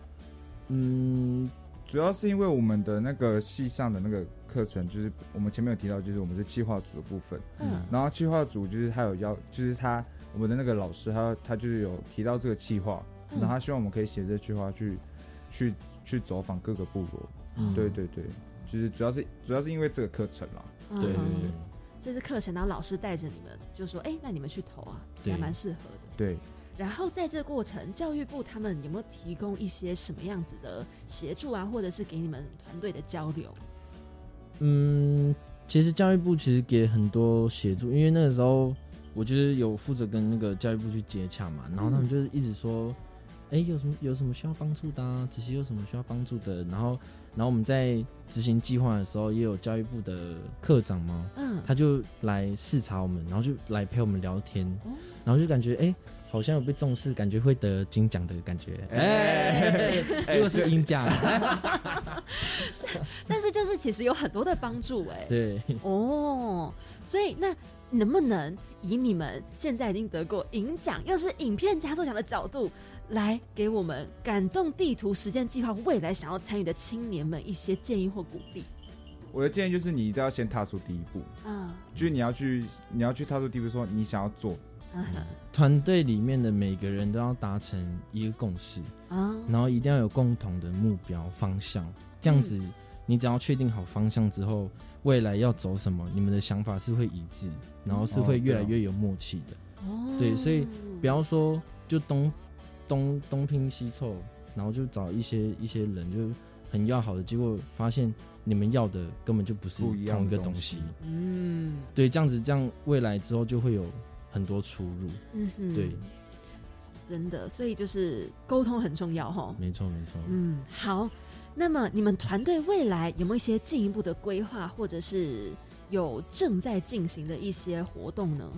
嗯。主要是因为我们的那个系上的那个课程，就是我们前面有提到，就是我们是企划组的部分，嗯。然后企划组就是他有要，就是他我们的那个老师他他就是有提到这个企划，嗯。然后他希望我们可以写这句话去去去走访各个部落，嗯对对对，就是主要是主要是因为这个课程啦，嗯对对对。所以是课程，然后老师带着你们，就说：“哎、那你们去投啊，还蛮适合的。对，”然后在这个过程，教育部他们有没有提供一些什么样子的协助啊，或者是给你们团队的交流？嗯，其实教育部其实给很多协助，因为那个时候我就是有负责跟那个教育部去接洽嘛，然后他们就是一直说，哎、有什么有什么需要帮助的啊，子熙有什么需要帮助的，然后然后我们在执行计划的时候，也有教育部的课长嘛，嗯。他就来视察我们，然后就来陪我们聊天，哦。然后就感觉哎。好像有被重视，感觉会得金奖的感觉，哎。哎、结果是银奖，但是就是其实有很多的帮助哎、对，哦，所以那能不能以你们现在已经得过银奖，又是影片加速奖的角度，来给我们感动地图实践计划未来想要参与的青年们一些建议或鼓励？我的建议就是，你一定要先踏出第一步，嗯，就是你要去，你要去踏出第一步，说你想要做，嗯团队里面的每个人都要达成一个共识，啊，然后一定要有共同的目标方向，这样子，你只要确定好方向之后，未来要走什么，你们的想法是会一致，然后是会越来越有默契的。哦对，所以不要说就东东东拼西凑，然后就找一些一些人就很要好的，结果发现你们要的根本就不是一样同一个的东西东西。嗯对，这样子这样未来之后就会有很多出入。嗯哼，对，真的，所以就是沟通很重要哈。没错没错。嗯，好。那么你们团队未来有没有一些进一步的规划，或者是有正在进行的一些活动呢？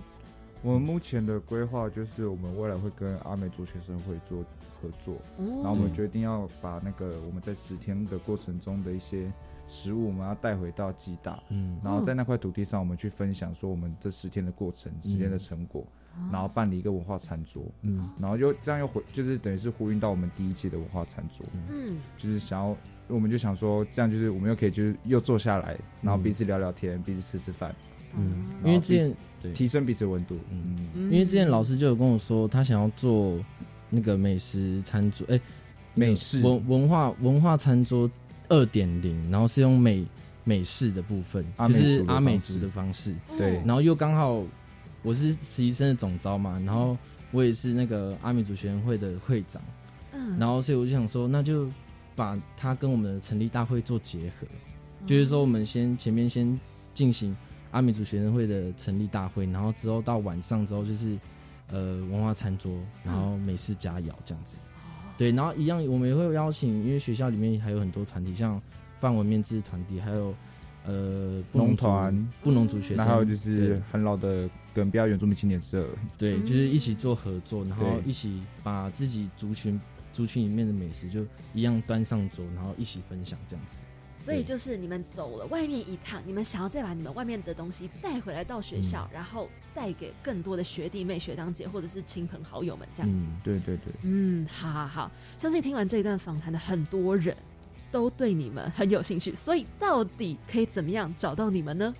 我们目前的规划就是，我们未来会跟阿美族学生会做合作，哦然后我们决定要把那个我们在十天的过程中的一些食物，我们要带回到暨大，嗯然后在那块土地上，我们去分享说我们这十天的过程、十天的成果，然后办理一个文化餐桌，嗯然后又这样又回，就是等于是呼应到我们第一期的文化餐桌，嗯就是想要，我们就想说，这样就是我们又可以就是又坐下来，然后嗯彼此聊聊天，彼此吃吃饭，嗯，因为之前彼此对。提升彼此温度，嗯。嗯，因为之前老师就有跟我说，他想要做那个美食餐桌，哎、美式。文文化文化餐桌二点零，然后是用美美式的部分，就是阿美族的方式。对。然后又刚好我是实习生的总招嘛，然后我也是那个阿美族学生会的会长，嗯。然后所以我就想说，那就把它跟我们的成立大会做结合，就是说我们先前面先进行阿美族学生会的成立大会，然后之后到晚上之后就是呃文化餐桌，然后美式佳肴这样子。对，然后一样我们也会邀请，因为学校里面还有很多团体，像范文面制团体，还有呃布农团。布农族学生，那还有就是很老的耿标原住民青年社，对，就是一起做合作，然后一起把自己族群族群里面的美食就一样端上桌，然后一起分享这样子。所以就是你们走了外面一趟，你们想要再把你们外面的东西带回来到学校，然后带给更多的学弟妹、学长姐或者是亲朋好友们这样子。嗯，对对对，嗯，好好好，相信听完这一段访谈的很多人都对你们很有兴趣，所以到底可以怎么样找到你们呢？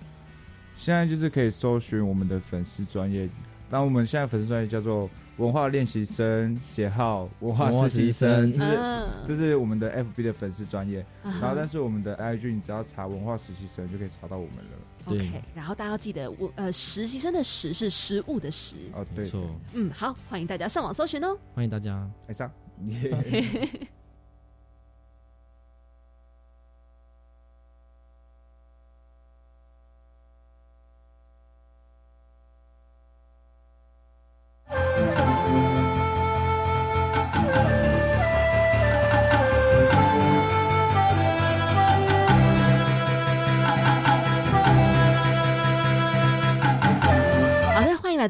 现在就是可以搜寻我们的粉丝专业，那我们现在粉丝专业叫做文化练习生写号文化实习生，这是、嗯。这是我们的 FB 的粉丝专业，然后但是我们的 IG 你只要查文化实习生就可以查到我们了。OK，然后大家要记得，我呃实习生的实是食物的食。哦，对，没错，嗯，好，欢迎大家上网搜寻哦。欢迎大家。哎上，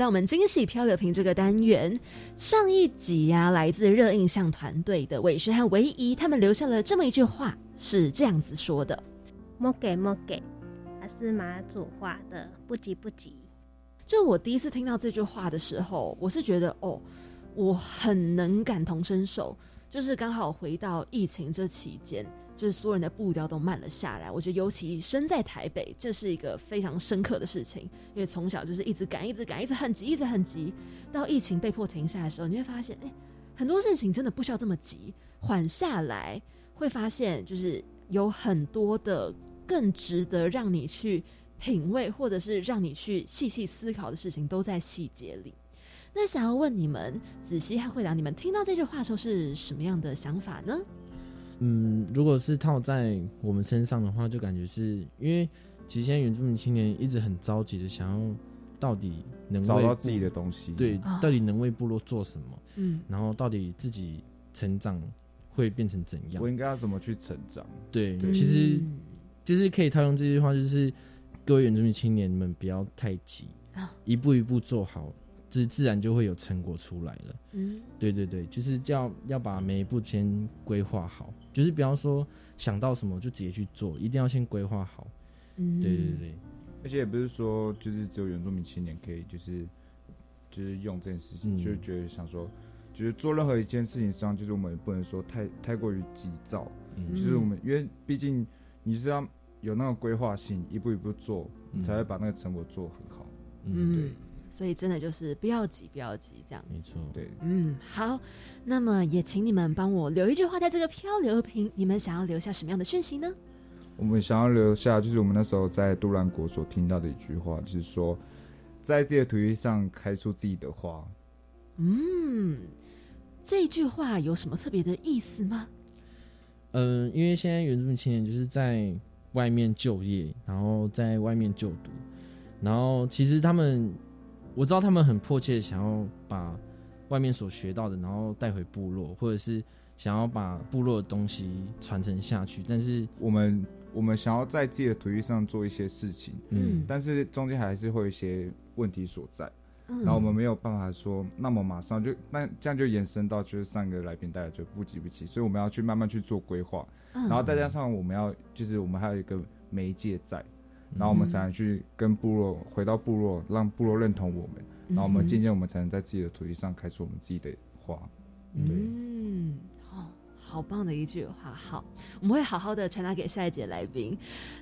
到我们惊喜漂流瓶这个单元。上一集呀、来自热印象团队的伟轩和唯一，他们留下了这么一句话，是这样子说的：莫给莫给，还是马祖话的，不急不急。就我第一次听到这句话的时候，我是觉得哦，我很能感同身受。就是刚好回到疫情这期间，就是所有人的步调都慢了下来。我觉得尤其身在台北，这是一个非常深刻的事情，因为从小就是一直赶、一直赶、一直很急、一直很急，到疫情被迫停下来的时候，你会发现，哎、很多事情真的不需要这么急，缓下来，会发现就是有很多的更值得让你去品味，或者是让你去细细思考的事情，都在细节里。那想要问你们，子熙和慧良，你们听到这句话的时候是什么样的想法呢？嗯，如果是套在我们身上的话，就感觉是因为其实现在原住民青年一直很着急的想要到底能找到自己的东西对，啊到底能为部落做什么，嗯然后到底自己成长会变成怎样我？应该要怎么去成长？对，对其实嗯就是可以套用这句话，就是各位原住民青年你们不要太急啊，一步一步做好，自自然就会有成果出来了。嗯。对对对，就是叫要把每一步先规划好，就是不要说想到什么就直接去做，一定要先规划好。嗯。对对对，而且也不是说就是只有原住民青年可以就是就是用这件事情，嗯就是觉得想说，就是做任何一件事情上，就是我们也不能说太太过于急躁，嗯。就是我们因为毕竟你是要有那个规划性，一步一步做，嗯。才会把那个成果做很好。嗯，所以真的就是不要急，不要急，这样。没错，对，嗯，好，那么也请你们帮我留一句话在这个漂流瓶，你们想要留下什么样的讯息呢？我们想要留下，就是我们那时候在杜兰国所听到的一句话，就是说，在自己的土地上开出自己的花。嗯，这句话有什么特别的意思吗？嗯，因为现在原住民青年就是在外面就业，然后在外面就读，然后其实他们我知道他们很迫切想要把外面所学到的，然后带回部落，或者是想要把部落的东西传承下去，但是我们我们想要在自己的土地上做一些事情，嗯。但是中间还是会有一些问题所在，嗯。然后我们没有办法说，那么马上就那这样就延伸到就是上个来宾带来就不急不急，所以我们要去慢慢去做规划，嗯。然后再加上我们要就是我们还有一个媒介在，然后我们才能去跟部落回到部落，让部落认同我们，然后我们嗯。渐渐我们才能在自己的土地上开出我们自己的花。嗯，哦，好棒的一句话。好，我们会好好的传达给下一节来宾。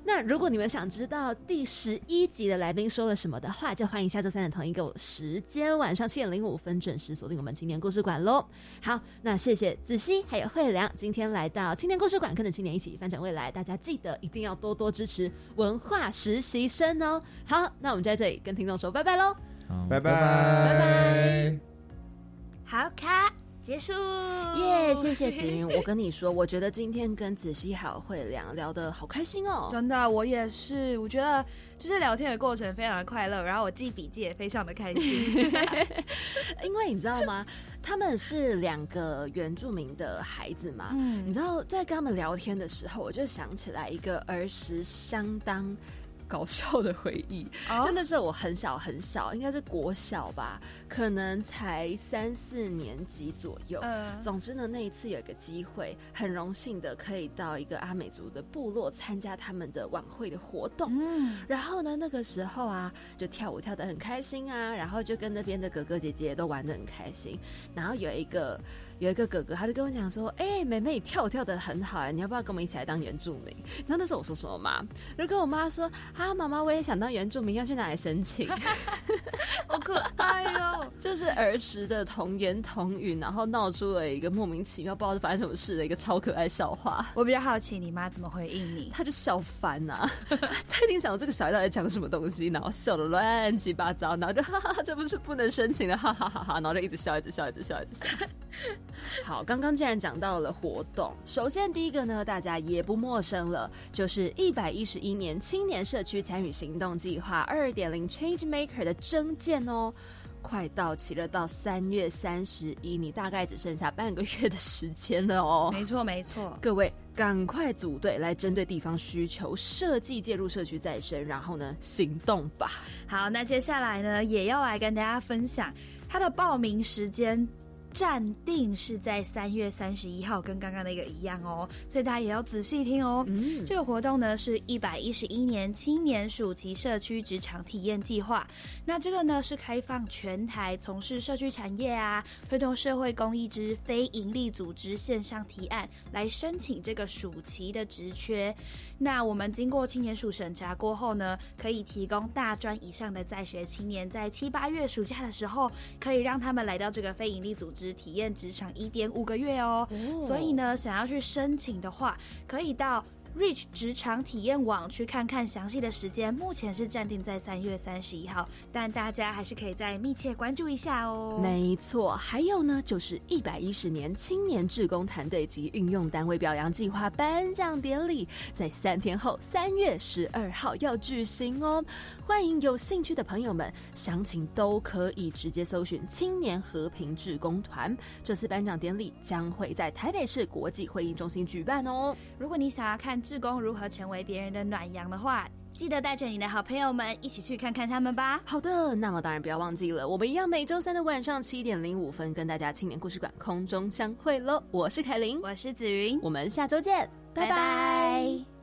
那如果你们想知道第十一集的来宾说了什么的话，就欢迎下周三的同一个时间，晚上七点零五分准时锁定我们青年故事馆喽。好，那谢谢子熙还有慧良今天来到青年故事馆，跟着青年一起翻转未来。大家记得一定要多多支持文化实习生哦。好，那我们就在这里跟听众说拜拜喽。拜拜拜拜。好卡结束，耶谢谢子云。我跟你说，我觉得今天跟子熙还有慧良聊得好开心哦。真的，我也是。我觉得就是聊天的过程非常的快乐，然后我记笔记也非常的开心。因为你知道吗？他们是两个原住民的孩子嘛。嗯你知道，在跟他们聊天的时候，我就想起来一个儿时相当。搞笑的回忆，哦真的是我很小很小，应该是国小吧，可能才三四年级左右。嗯总之呢，那一次有一个机会，很荣幸的可以到一个阿美族的部落参加他们的晚会的活动。嗯，然后呢，那个时候啊，就跳舞跳得很开心啊，然后就跟那边的哥哥姐姐都玩得很开心。然后有一个有一个哥哥，他就跟我讲说：“哎、妹妹，你跳舞跳的很好啊，你要不要跟我们一起来当原住民？”你知道那时候我说什么吗？就跟我妈说：“啊，妈妈，我也想当原住民，要去哪里申请？”好可爱哦！就是儿时的童言童语，然后闹出了一个莫名其妙不知道发生什么事的一个超可爱笑话。我比较好奇你妈怎么回应你。她就笑翻呐、她一定想这个小孩到底在讲什么东西，然后笑的乱七八糟，然后就 哈哈哈，这不是不能申请的，哈哈哈哈，然后就一直笑，一直笑，一直笑，一直笑。好，刚刚既然讲到了活动，首先第一个呢，大家也不陌生了，就是一百一十一年青年社区参与行动计划二点零 Change Maker 的征件哦。快到期了，到三月三十一，你大概只剩下半个月的时间了哦。没错，没错。各位赶快组队来针对地方需求设计介入社区再生，然后呢行动吧。好，那接下来呢，也要来跟大家分享它的报名时间。暂定是在三月三十一号，跟刚刚那个一样哦，所以大家也要仔细听哦。嗯，这个活动呢是一百一十一年青年暑期社区职场体验计划。那这个呢是开放全台从事社区产业啊、推动社会公益之非营利组织线上提案来申请这个暑期的职缺。那我们经过青年署审查过后呢，可以提供大专以上的在学青年，在七八月暑假的时候，可以让他们来到这个非营利组织体验职场一点五个月哦。所以呢，想要去申请的话，可以到。Reach 职场体验网去看看详细的时间，目前是暂定在三月三十一号，但大家还是可以再密切关注一下哦。没错，还有呢，就是一百一十年青年志工团队及运用单位表扬计划颁奖典礼，在三天后三月十二号要举行哦。欢迎有兴趣的朋友们，详情都可以直接搜寻青年和平志工团。这次颁奖典礼将会在台北市国际会议中心举办哦。如果你想要看志工如何成为别人的暖阳的话，记得带着你的好朋友们一起去看看他们吧。好的，那么当然不要忘记了，我们一样每周三的晚上七点零五分跟大家青年故事馆空中相会喽。我是凯琳，我是紫云，我们下周见，拜拜拜